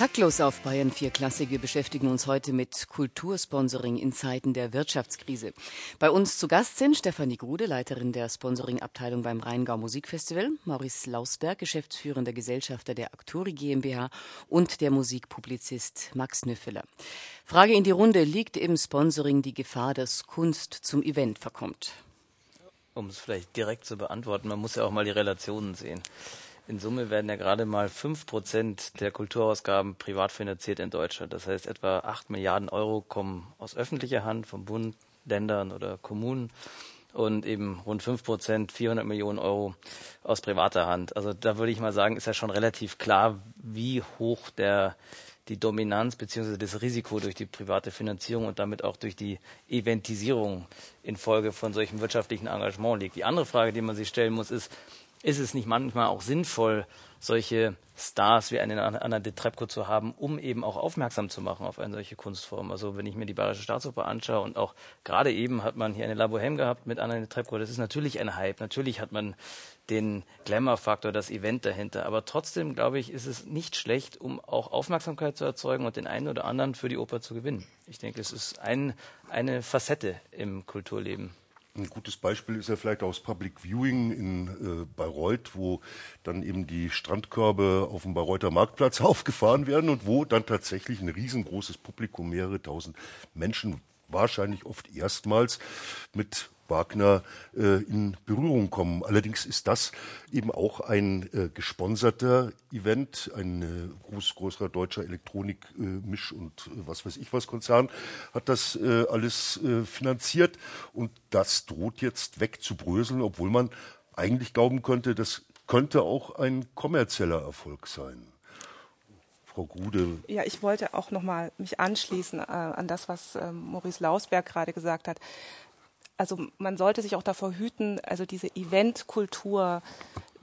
Taktlos auf Bayern 4 Klassik. Wir beschäftigen uns heute mit Kultursponsoring in Zeiten der Wirtschaftskrise. Bei uns zu Gast sind Stefanie Grude, Leiterin der Sponsoring-Abteilung beim Rheingau Musikfestival, Maurice Lausberg, geschäftsführender Gesellschafter der Actori GmbH und der Musikpublizist Max Nüffeler. Frage in die Runde, liegt im Sponsoring die Gefahr, dass Kunst zum Event verkommt? Um es vielleicht direkt zu beantworten, man muss ja auch mal die Relationen sehen. In Summe werden ja gerade mal 5% der Kulturausgaben privat finanziert in Deutschland. Das heißt, etwa 8 Milliarden Euro kommen aus öffentlicher Hand, vom Bund, Ländern oder Kommunen und eben rund 5%, 400 Millionen Euro aus privater Hand. Also da würde ich mal sagen, ist ja schon relativ klar, wie hoch der die Dominanz bzw. das Risiko durch die private Finanzierung und damit auch durch die Eventisierung infolge von solchem wirtschaftlichen Engagement liegt. Die andere Frage, die man sich stellen muss, ist, ist es nicht manchmal auch sinnvoll, solche Stars wie einen Anna de Trepko zu haben, um eben auch aufmerksam zu machen auf eine solche Kunstform. Also wenn ich mir die Bayerische Staatsoper anschaue und auch gerade eben hat man hier eine La Bohème gehabt mit Anna de Trepko, das ist natürlich ein Hype. Natürlich hat man den Glamour-Faktor, das Event dahinter. Aber trotzdem, glaube ich, ist es nicht schlecht, um auch Aufmerksamkeit zu erzeugen und den einen oder anderen für die Oper zu gewinnen. Ich denke, es ist ein, eine Facette im Kulturleben. Ein gutes Beispiel ist ja vielleicht aus Public Viewing in äh, Bayreuth, wo dann eben die Strandkörbe auf dem Bayreuther Marktplatz aufgefahren werden und wo dann tatsächlich ein riesengroßes Publikum, mehrere tausend Menschen, wahrscheinlich oft erstmals mit Wagner äh, in Berührung kommen. Allerdings ist das eben auch ein äh, gesponserter Event. Ein äh, groß, größerer deutscher Elektronik-Misch- und äh, was weiß ich was Konzern hat das äh, alles äh, finanziert. Und das droht jetzt wegzubröseln, obwohl man eigentlich glauben könnte, das könnte auch ein kommerzieller Erfolg sein. Frau Grude. Ja, ich wollte auch noch mal mich anschließen äh, an das, was äh, Maurice Lausberg gerade gesagt hat also man sollte sich auch davor hüten, also diese Eventkultur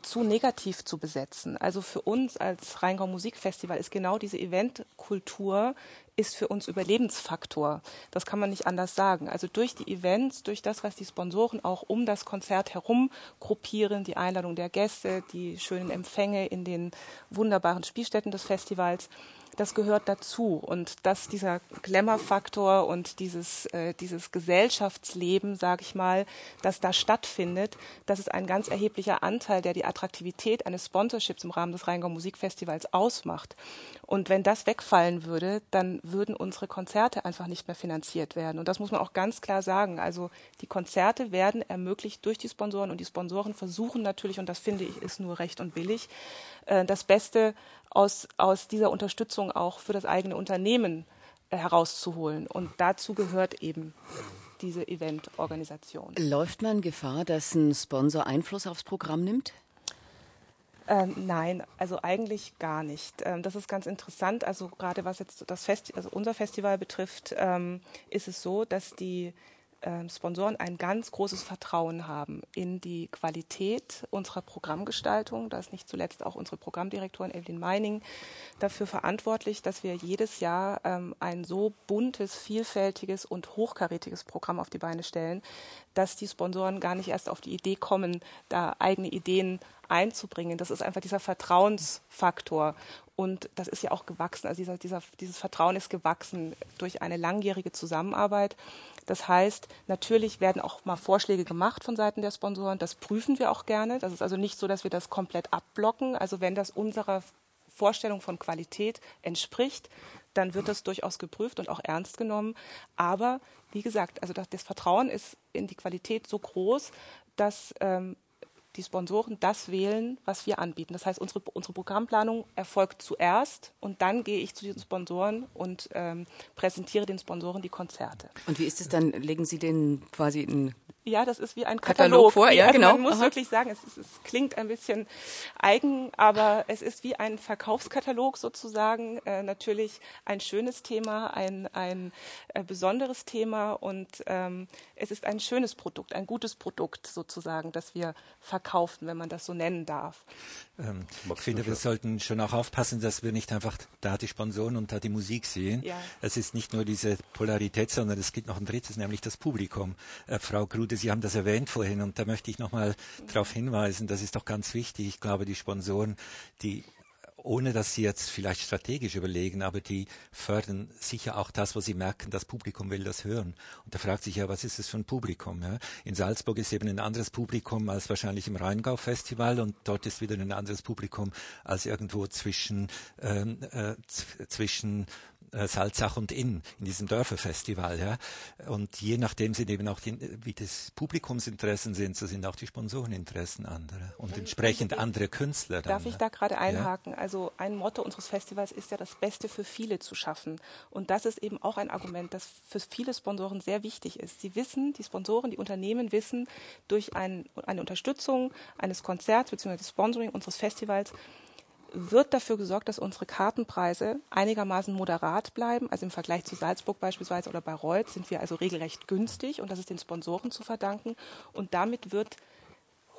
zu negativ zu besetzen. Also für uns als Rheingau Musikfestival ist genau diese Eventkultur ist für uns Überlebensfaktor. Das kann man nicht anders sagen. Also durch die Events, durch das, was die Sponsoren auch um das Konzert herum gruppieren, die Einladung der Gäste, die schönen Empfänge in den wunderbaren Spielstätten des Festivals, das gehört dazu. Und dass dieser Glamour-Faktor und dieses, äh, dieses Gesellschaftsleben, sage ich mal, das da stattfindet, das ist ein ganz erheblicher Anteil, der die Attraktivität eines Sponsorships im Rahmen des Rheingau Musikfestivals ausmacht. Und wenn das wegfallen würde, dann würden unsere Konzerte einfach nicht mehr finanziert werden. Und das muss man auch ganz klar sagen. Also die Konzerte werden ermöglicht durch die Sponsoren und die Sponsoren versuchen natürlich, und das finde ich ist nur recht und billig, äh, das Beste aus, aus dieser Unterstützung auch für das eigene Unternehmen äh, herauszuholen. Und dazu gehört eben diese Eventorganisation. Läuft man Gefahr, dass ein Sponsor Einfluss aufs Programm nimmt? Ähm, nein, also eigentlich gar nicht. Ähm, das ist ganz interessant. Also gerade was jetzt das Festi also unser Festival betrifft, ähm, ist es so, dass die ähm, Sponsoren ein ganz großes Vertrauen haben in die Qualität unserer Programmgestaltung. Da ist nicht zuletzt auch unsere Programmdirektorin Evelyn Meining dafür verantwortlich, dass wir jedes Jahr ähm, ein so buntes, vielfältiges und hochkarätiges Programm auf die Beine stellen, dass die Sponsoren gar nicht erst auf die Idee kommen, da eigene Ideen einzubringen. Das ist einfach dieser Vertrauensfaktor. Und das ist ja auch gewachsen. Also dieser, dieser, dieses Vertrauen ist gewachsen durch eine langjährige Zusammenarbeit. Das heißt, natürlich werden auch mal Vorschläge gemacht von Seiten der Sponsoren. Das prüfen wir auch gerne. Das ist also nicht so, dass wir das komplett abblocken. Also wenn das unserer Vorstellung von Qualität entspricht, dann wird das durchaus geprüft und auch ernst genommen. Aber wie gesagt, also das, das Vertrauen ist in die Qualität so groß, dass ähm, die Sponsoren das wählen, was wir anbieten. Das heißt, unsere, unsere Programmplanung erfolgt zuerst und dann gehe ich zu den Sponsoren und ähm, präsentiere den Sponsoren die Konzerte. Und wie ist es dann? Legen Sie den quasi in ja, das ist wie ein Katalog. Katalog vor, ja, also genau. Man muss Aha. wirklich sagen, es, ist, es, klingt ein bisschen eigen, aber es ist wie ein Verkaufskatalog sozusagen. Äh, natürlich ein schönes Thema, ein, ein äh, besonderes Thema und ähm, es ist ein schönes Produkt, ein gutes Produkt sozusagen, das wir verkaufen, wenn man das so nennen darf. Ähm, ich finde, wir sollten schon auch aufpassen, dass wir nicht einfach da die Sponsoren und da die Musik sehen. Ja. Es ist nicht nur diese Polarität, sondern es gibt noch ein drittes, nämlich das Publikum. Äh, Frau Grude, Sie haben das erwähnt vorhin und da möchte ich nochmal darauf hinweisen, das ist doch ganz wichtig. Ich glaube, die Sponsoren, die ohne dass sie jetzt vielleicht strategisch überlegen, aber die fördern sicher auch das, was sie merken, das Publikum will das hören. Und da fragt sich ja, was ist das für ein Publikum? Ja? In Salzburg ist eben ein anderes Publikum als wahrscheinlich im Rheingau-Festival und dort ist wieder ein anderes Publikum als irgendwo zwischen, ähm, äh, zwischen äh, Salzach und Inn, in diesem Dörferfestival. Ja? Und je nachdem sind eben auch die, wie das Publikumsinteressen sind, so sind auch die Sponsoreninteressen andere und entsprechend andere Künstler. Dann, Darf ich da gerade einhaken? Ja? Also ein Motto unseres Festivals ist ja, das Beste für viele zu schaffen. Und das ist eben auch ein Argument, das für viele Sponsoren sehr wichtig ist. Sie wissen, die Sponsoren, die Unternehmen wissen, durch ein, eine Unterstützung eines Konzerts bzw. Sponsoring unseres Festivals wird dafür gesorgt, dass unsere Kartenpreise einigermaßen moderat bleiben. Also im Vergleich zu Salzburg beispielsweise oder Bayreuth sind wir also regelrecht günstig und das ist den Sponsoren zu verdanken. Und damit wird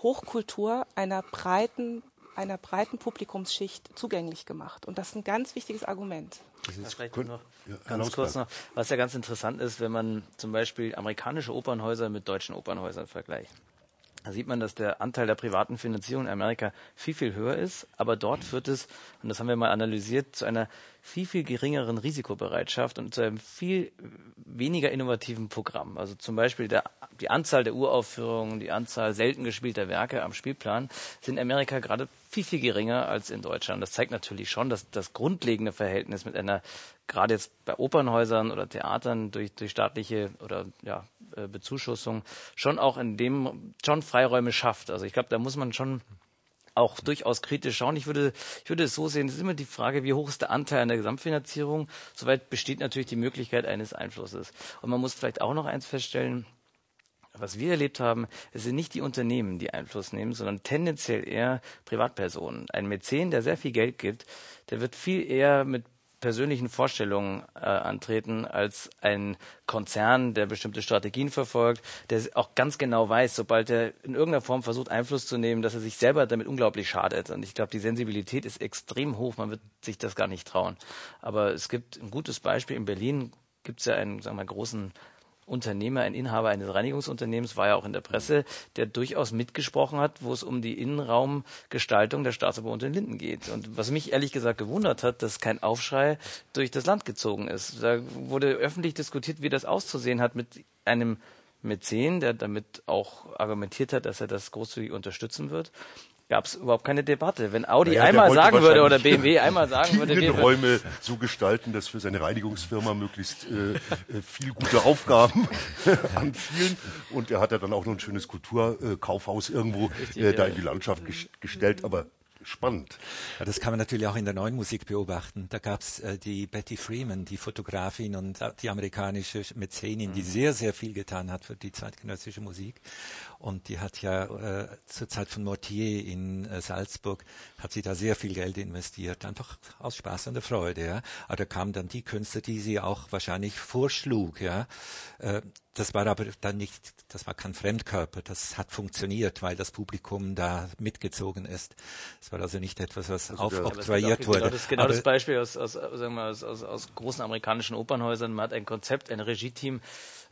Hochkultur einer breiten, einer breiten Publikumsschicht zugänglich gemacht. Und das ist ein ganz wichtiges Argument. Das ist vielleicht noch ja, ganz kurz noch, was ja ganz interessant ist, wenn man zum Beispiel amerikanische Opernhäuser mit deutschen Opernhäusern vergleicht. Da sieht man, dass der Anteil der privaten Finanzierung in Amerika viel, viel höher ist. Aber dort führt es, und das haben wir mal analysiert, zu einer viel, viel geringeren Risikobereitschaft und zu einem viel weniger innovativen Programm. Also zum Beispiel der, die Anzahl der Uraufführungen, die Anzahl selten gespielter Werke am Spielplan sind in Amerika gerade viel, viel geringer als in Deutschland. Das zeigt natürlich schon, dass das grundlegende Verhältnis mit einer, gerade jetzt bei Opernhäusern oder Theatern durch, durch staatliche oder ja, äh, Bezuschussung schon auch in dem schon Freiräume schafft. Also ich glaube, da muss man schon auch durchaus kritisch schauen. Ich würde, ich würde es so sehen, es ist immer die Frage, wie hoch ist der Anteil an der Gesamtfinanzierung. Soweit besteht natürlich die Möglichkeit eines Einflusses. Und man muss vielleicht auch noch eins feststellen, was wir erlebt haben, es sind nicht die Unternehmen, die Einfluss nehmen, sondern tendenziell eher Privatpersonen. Ein Mäzen, der sehr viel Geld gibt, der wird viel eher mit persönlichen Vorstellungen äh, antreten als ein Konzern, der bestimmte Strategien verfolgt, der auch ganz genau weiß, sobald er in irgendeiner Form versucht, Einfluss zu nehmen, dass er sich selber damit unglaublich schadet. Und ich glaube, die Sensibilität ist extrem hoch. Man wird sich das gar nicht trauen. Aber es gibt ein gutes Beispiel. In Berlin gibt es ja einen sagen wir, mal, großen Unternehmer, ein Inhaber eines Reinigungsunternehmens, war ja auch in der Presse, der durchaus mitgesprochen hat, wo es um die Innenraumgestaltung der Staatsoper in Linden geht. Und was mich ehrlich gesagt gewundert hat, dass kein Aufschrei durch das Land gezogen ist. Da wurde öffentlich diskutiert, wie das auszusehen hat mit einem Mäzen, der damit auch argumentiert hat, dass er das großzügig unterstützen wird gab es überhaupt keine Debatte. Wenn Audi naja, einmal sagen würde oder BMW einmal sagen würde, die Räume so gestalten, dass für seine Reinigungsfirma möglichst äh, äh viel gute Aufgaben anfielen. Und er hat ja dann auch noch ein schönes Kulturkaufhaus irgendwo Richtig, äh, da in die Landschaft gestellt. Aber spannend. Ja, das kann man natürlich auch in der neuen Musik beobachten. Da gab es äh, die Betty Freeman, die Fotografin und äh, die amerikanische Mäzenin, mhm. die sehr, sehr viel getan hat für die zeitgenössische Musik. Und die hat ja äh, zur Zeit von Mortier in äh, Salzburg, hat sie da sehr viel Geld investiert, einfach aus Spaß und der Freude. Ja. Aber da kamen dann die Künstler, die sie auch wahrscheinlich vorschlug. Ja. Äh, das war aber dann nicht, das war kein Fremdkörper, das hat funktioniert, weil das Publikum da mitgezogen ist. Es war also nicht etwas, was also aufoktroyiert wurde. Genau das ist genau aber das Beispiel aus, aus, sagen wir, aus, aus, aus großen amerikanischen Opernhäusern. Man hat ein Konzept, ein Regie-Team,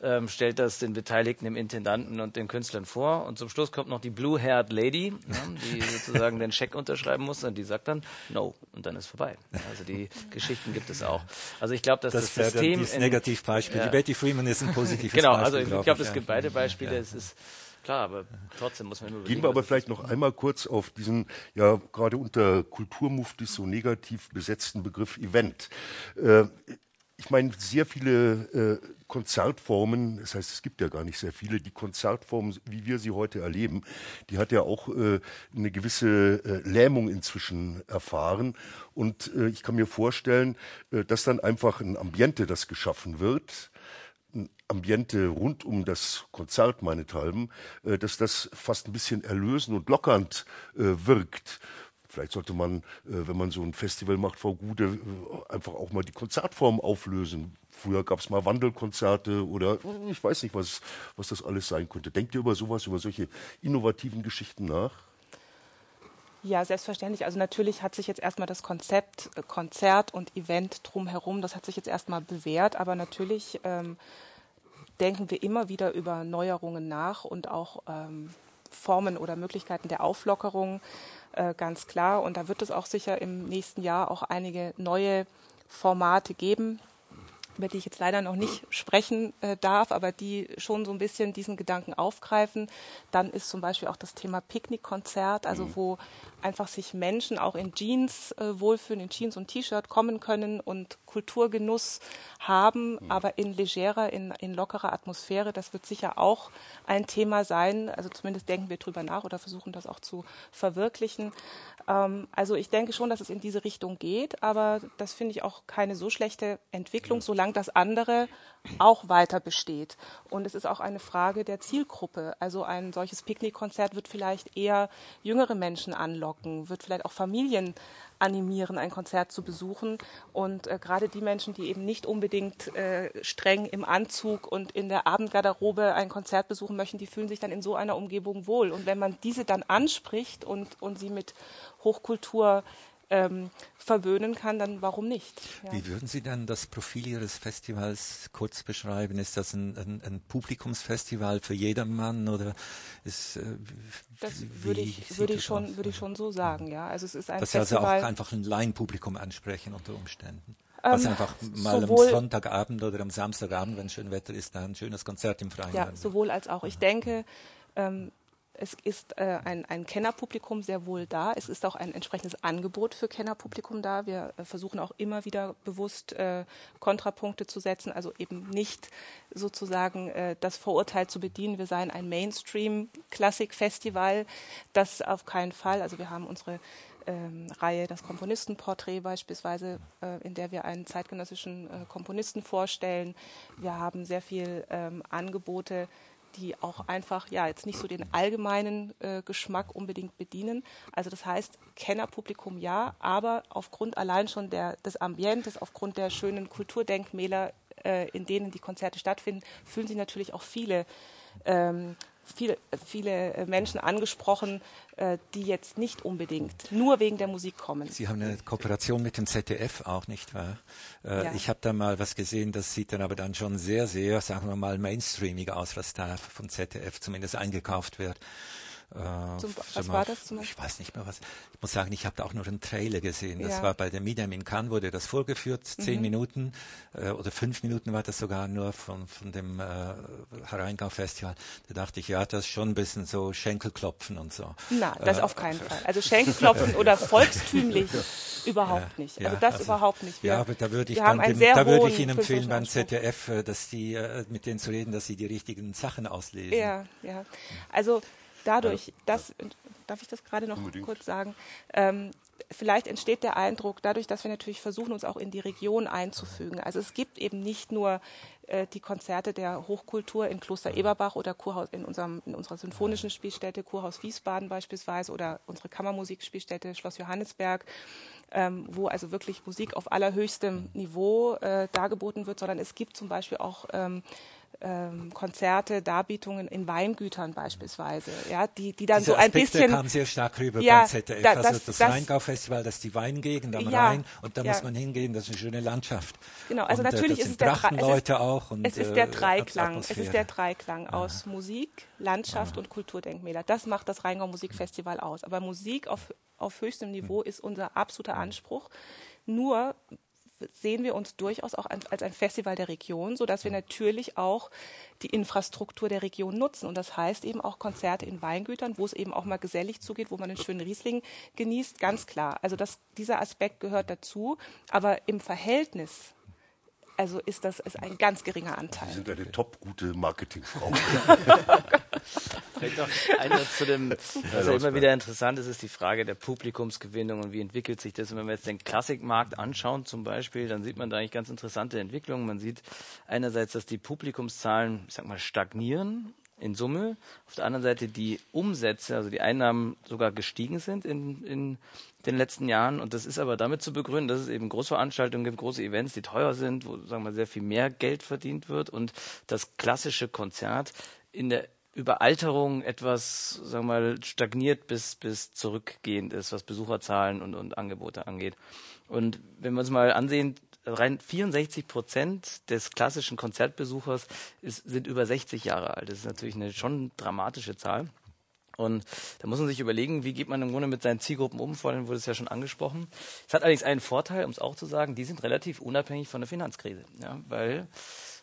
ähm, stellt das den Beteiligten, dem Intendanten und den Künstlern vor. Und zum Schluss kommt noch die Blue-Haired Lady, ne, die sozusagen den Scheck unterschreiben muss und die sagt dann No und dann ist vorbei. Also die Geschichten gibt es auch. Also ich glaube, dass das, das System das Negativbeispiel. Ja. Die Betty Freeman ist ein positives genau, Beispiel. Genau, also ich glaube, es gibt beide Beispiele. Ja. Es ist Klar, aber trotzdem muss man nur Gehen wir aber vielleicht noch einmal kurz auf diesen ja gerade unter Kulturmuftis so negativ besetzten Begriff Event. Äh, ich meine, sehr viele äh, Konzertformen, das heißt, es gibt ja gar nicht sehr viele, die Konzertformen, wie wir sie heute erleben, die hat ja auch äh, eine gewisse äh, Lähmung inzwischen erfahren. Und äh, ich kann mir vorstellen, äh, dass dann einfach ein Ambiente, das geschaffen wird, Ambiente rund um das Konzert meinethalben, äh, dass das fast ein bisschen erlösend und lockernd äh, wirkt. Vielleicht sollte man, äh, wenn man so ein Festival macht, Frau Gude, äh, einfach auch mal die Konzertform auflösen. Früher gab es mal Wandelkonzerte oder ich weiß nicht, was, was das alles sein könnte. Denkt ihr über sowas, über solche innovativen Geschichten nach? Ja, selbstverständlich. Also natürlich hat sich jetzt erstmal das Konzept äh, Konzert und Event drumherum, das hat sich jetzt erstmal bewährt, aber natürlich ähm, denken wir immer wieder über Neuerungen nach und auch ähm, Formen oder Möglichkeiten der Auflockerung, äh, ganz klar. Und da wird es auch sicher im nächsten Jahr auch einige neue Formate geben, über die ich jetzt leider noch nicht sprechen äh, darf, aber die schon so ein bisschen diesen Gedanken aufgreifen. Dann ist zum Beispiel auch das Thema Picknickkonzert, also mhm. wo einfach sich Menschen auch in Jeans äh, wohlfühlen, in Jeans und T-Shirt kommen können und Kulturgenuss haben, mhm. aber in legerer, in, in lockerer Atmosphäre. Das wird sicher auch ein Thema sein. Also zumindest denken wir drüber nach oder versuchen das auch zu verwirklichen. Ähm, also ich denke schon, dass es in diese Richtung geht, aber das finde ich auch keine so schlechte Entwicklung, solange das andere auch weiter besteht. Und es ist auch eine Frage der Zielgruppe. Also ein solches Picknickkonzert wird vielleicht eher jüngere Menschen anlocken, wird vielleicht auch Familien animieren, ein Konzert zu besuchen. Und äh, gerade die Menschen, die eben nicht unbedingt äh, streng im Anzug und in der Abendgarderobe ein Konzert besuchen möchten, die fühlen sich dann in so einer Umgebung wohl. Und wenn man diese dann anspricht und, und sie mit Hochkultur ähm, verwöhnen kann, dann warum nicht? Ja. Wie würden Sie denn das Profil Ihres Festivals kurz beschreiben? Ist das ein, ein, ein Publikumsfestival für jedermann oder ist äh, das würde ich würde ich schon aus? würde ich schon so sagen, ja. Also es ist ein das Festival, also auch einfach ein Laienpublikum ansprechen unter Umständen. Was ähm, einfach mal am Sonntagabend oder am Samstagabend, wenn schön Wetter ist, da ein schönes Konzert im Freien. Ja, sowohl als auch. Ich denke, ähm, es ist äh, ein, ein Kennerpublikum sehr wohl da. Es ist auch ein entsprechendes Angebot für Kennerpublikum da. Wir äh, versuchen auch immer wieder bewusst äh, Kontrapunkte zu setzen, also eben nicht sozusagen äh, das Vorurteil zu bedienen, wir seien ein Mainstream-Klassik-Festival. Das auf keinen Fall. Also wir haben unsere ähm, Reihe Das Komponistenporträt beispielsweise, äh, in der wir einen zeitgenössischen äh, Komponisten vorstellen. Wir haben sehr viel ähm, Angebote die auch einfach ja jetzt nicht so den allgemeinen äh, Geschmack unbedingt bedienen. Also das heißt, Kennerpublikum ja, aber aufgrund allein schon der, des Ambientes, aufgrund der schönen Kulturdenkmäler, äh, in denen die Konzerte stattfinden, fühlen sich natürlich auch viele ähm, viele, viele Menschen angesprochen, äh, die jetzt nicht unbedingt nur wegen der Musik kommen. Sie haben eine Kooperation mit dem ZDF auch, nicht wahr? Äh, ja. Ich habe da mal was gesehen, das sieht dann aber dann schon sehr, sehr, sagen wir mal, mainstreamig aus, was da vom ZDF zumindest eingekauft wird. Äh, zum, was war das zum Beispiel? Ich weiß nicht mehr was. Ich muss sagen, ich habe da auch nur einen Trailer gesehen. Das ja. war bei der Midem in Cannes, wurde das vorgeführt, zehn mhm. Minuten äh, oder fünf Minuten war das sogar nur von, von dem äh, Rheingau-Festival. Da dachte ich, ja, das ist schon ein bisschen so Schenkelklopfen und so. Na, das äh, auf keinen Fall. Also Schenkelklopfen oder volkstümlich überhaupt nicht. Also das also, überhaupt nicht. Wir, ja, aber da würde ich, dann dem, da würde ich Ihnen empfehlen beim ZDF, äh, dass die äh, mit denen zu reden, dass sie die richtigen Sachen auslesen. Ja, ja. Also dadurch, dass, darf ich das gerade noch Unbedingt. kurz sagen, ähm, vielleicht entsteht der Eindruck, dadurch, dass wir natürlich versuchen, uns auch in die Region einzufügen. Also es gibt eben nicht nur äh, die Konzerte der Hochkultur in Kloster Eberbach oder Kurhaus in, unserem, in unserer symphonischen Spielstätte Kurhaus Wiesbaden beispielsweise oder unsere Kammermusikspielstätte Schloss Johannesberg, ähm, wo also wirklich Musik auf allerhöchstem Niveau äh, dargeboten wird, sondern es gibt zum Beispiel auch ähm, ähm, Konzerte, Darbietungen in Weingütern beispielsweise, ja, die, die dann Diese so ein Aspekte bisschen kam sehr stark rüber ja, beim ZDF. Da, das, also das, das Rheingau-Festival, das ist die Weingegend am ja, Rhein und da ja. muss man hingehen, das ist eine schöne Landschaft. Genau, also und, äh, natürlich ist es der Leute auch und, es ist der äh, Dreiklang, es ist der Dreiklang aus Musik, Landschaft und Kulturdenkmäler. Das macht das Rheingau Musikfestival aus. Aber Musik auf, auf höchstem Niveau hm. ist unser absoluter Anspruch. Nur sehen wir uns durchaus auch als ein Festival der Region, so dass wir natürlich auch die Infrastruktur der Region nutzen. Und das heißt eben auch Konzerte in Weingütern, wo es eben auch mal gesellig zugeht, wo man einen schönen Riesling genießt, ganz klar. Also das, dieser Aspekt gehört dazu. Aber im Verhältnis also ist das ist ein ganz geringer Anteil. Sie sind eine top gute Marketingfrau. Vielleicht noch eine zu dem, was ja immer wieder interessant ist, ist die Frage der Publikumsgewinnung und wie entwickelt sich das. Und wenn wir jetzt den Klassikmarkt anschauen zum Beispiel, dann sieht man da eigentlich ganz interessante Entwicklungen. Man sieht einerseits, dass die Publikumszahlen, ich sag mal, stagnieren in Summe. Auf der anderen Seite die Umsätze, also die Einnahmen sogar gestiegen sind in, in den letzten Jahren. Und das ist aber damit zu begründen, dass es eben Großveranstaltungen gibt, große Events, die teuer sind, wo sagen wir sehr viel mehr Geld verdient wird und das klassische Konzert in der Überalterung etwas, sagen wir mal, stagniert bis, bis zurückgehend ist, was Besucherzahlen und, und Angebote angeht. Und wenn wir uns mal ansehen, rein 64 Prozent des klassischen Konzertbesuchers ist, sind über 60 Jahre alt. Das ist natürlich eine schon dramatische Zahl. Und da muss man sich überlegen, wie geht man im Grunde mit seinen Zielgruppen um. Vorhin wurde es ja schon angesprochen. Es hat allerdings einen Vorteil, um es auch zu sagen, die sind relativ unabhängig von der Finanzkrise. Ja, weil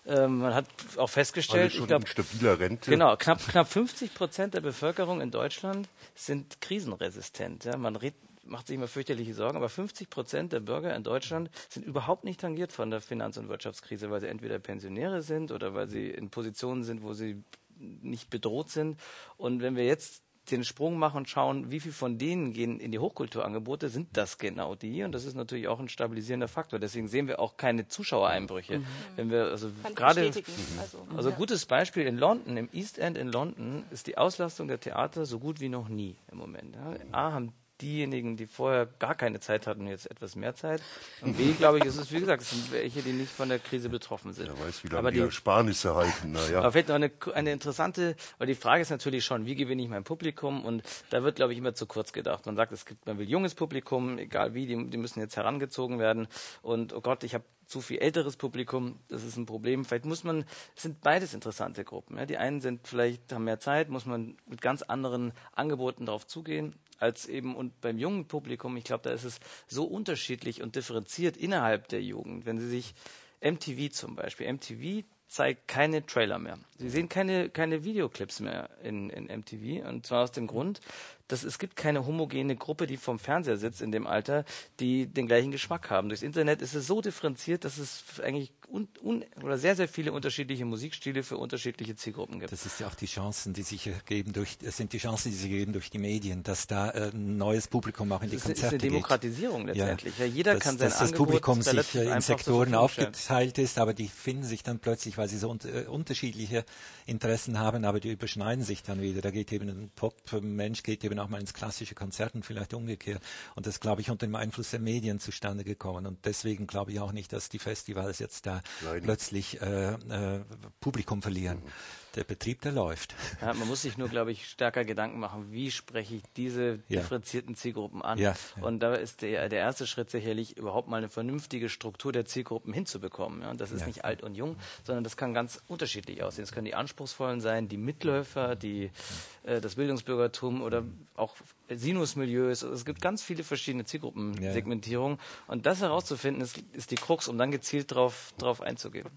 ähm, man hat auch festgestellt, schon ich glaub, stabiler Rente. Genau, knapp, knapp 50 Prozent der Bevölkerung in Deutschland sind krisenresistent. Ja, man redet, macht sich immer fürchterliche Sorgen, aber 50 Prozent der Bürger in Deutschland sind überhaupt nicht tangiert von der Finanz- und Wirtschaftskrise, weil sie entweder Pensionäre sind oder weil sie in Positionen sind, wo sie nicht bedroht sind. Und wenn wir jetzt den Sprung machen und schauen, wie viel von denen gehen in die Hochkulturangebote, sind das genau die. Und das ist natürlich auch ein stabilisierender Faktor. Deswegen sehen wir auch keine Zuschauereinbrüche. Mhm. Wenn wir also gerade also, also ja. gutes Beispiel in London, im East End in London ist die Auslastung der Theater so gut wie noch nie im Moment. Ja. A haben diejenigen, die vorher gar keine Zeit hatten, jetzt etwas mehr Zeit. Und B, glaube ich, ist es, wie gesagt, es sind welche, die nicht von der Krise betroffen sind. Wer weiß, wie lange aber die Ersparnisse halten. Naja. Aber vielleicht noch eine, eine interessante, weil die Frage ist natürlich schon, wie gewinne ich mein Publikum? Und da wird, glaube ich, immer zu kurz gedacht. Man sagt, es gibt, man will junges Publikum, egal wie, die, die müssen jetzt herangezogen werden. Und oh Gott, ich habe zu viel älteres Publikum, das ist ein Problem. Vielleicht muss man, es sind beides interessante Gruppen. Ja. Die einen sind vielleicht, haben mehr Zeit, muss man mit ganz anderen Angeboten darauf zugehen als eben und beim jungen Publikum, ich glaube, da ist es so unterschiedlich und differenziert innerhalb der Jugend. Wenn Sie sich MTV zum Beispiel, MTV zeigt keine Trailer mehr. Sie sehen keine, keine Videoclips mehr in, in MTV und zwar aus dem Grund, dass es gibt keine homogene Gruppe, die vom Fernseher sitzt in dem Alter, die den gleichen Geschmack haben. Durchs Internet ist es so differenziert, dass es eigentlich un, un, oder sehr, sehr viele unterschiedliche Musikstile für unterschiedliche Zielgruppen gibt. Das ist ja auch die Chancen, die sich ergeben durch, das sind die Chancen, die sich ergeben durch die Medien, dass da äh, ein neues Publikum auch in die das Konzerte geht. Das ist eine Demokratisierung geht. letztendlich. Ja, ja jeder dass, kann sein dass das Publikum sich in Sektoren aufgeteilt ist, aber die finden sich dann plötzlich, weil sie so un äh, unterschiedliche Interessen haben, aber die überschneiden sich dann wieder. Da geht eben ein Pop-Mensch geht eben auch mal ins klassische Konzert und vielleicht umgekehrt. Und das, glaube ich, unter dem Einfluss der Medien zustande gekommen. Und deswegen glaube ich auch nicht, dass die Festivals jetzt da Leiden. plötzlich äh, äh, Publikum verlieren. Mhm der Betrieb, der läuft. Ja, man muss sich nur, glaube ich, stärker Gedanken machen, wie spreche ich diese ja. differenzierten Zielgruppen an. Ja. Und da ist der, der erste Schritt sicherlich, überhaupt mal eine vernünftige Struktur der Zielgruppen hinzubekommen. Ja, und das ist nicht alt und jung, sondern das kann ganz unterschiedlich aussehen. Es können die Anspruchsvollen sein, die Mitläufer, die, äh, das Bildungsbürgertum oder auch Sinusmilieus. Es gibt ganz viele verschiedene Zielgruppensegmentierungen. Und das herauszufinden, ist, ist die Krux, um dann gezielt darauf drauf einzugehen.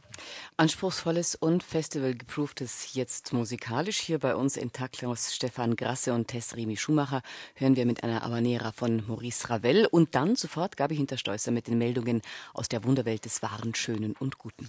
Anspruchsvolles und festivalgeprooftes jetzt musikalisch. Hier bei uns in Taklos Stefan Grasse und Tesrimi Schumacher hören wir mit einer Habanera von Maurice Ravel und dann sofort Gabi Hintersteußer mit den Meldungen aus der Wunderwelt des Wahren, Schönen und Guten.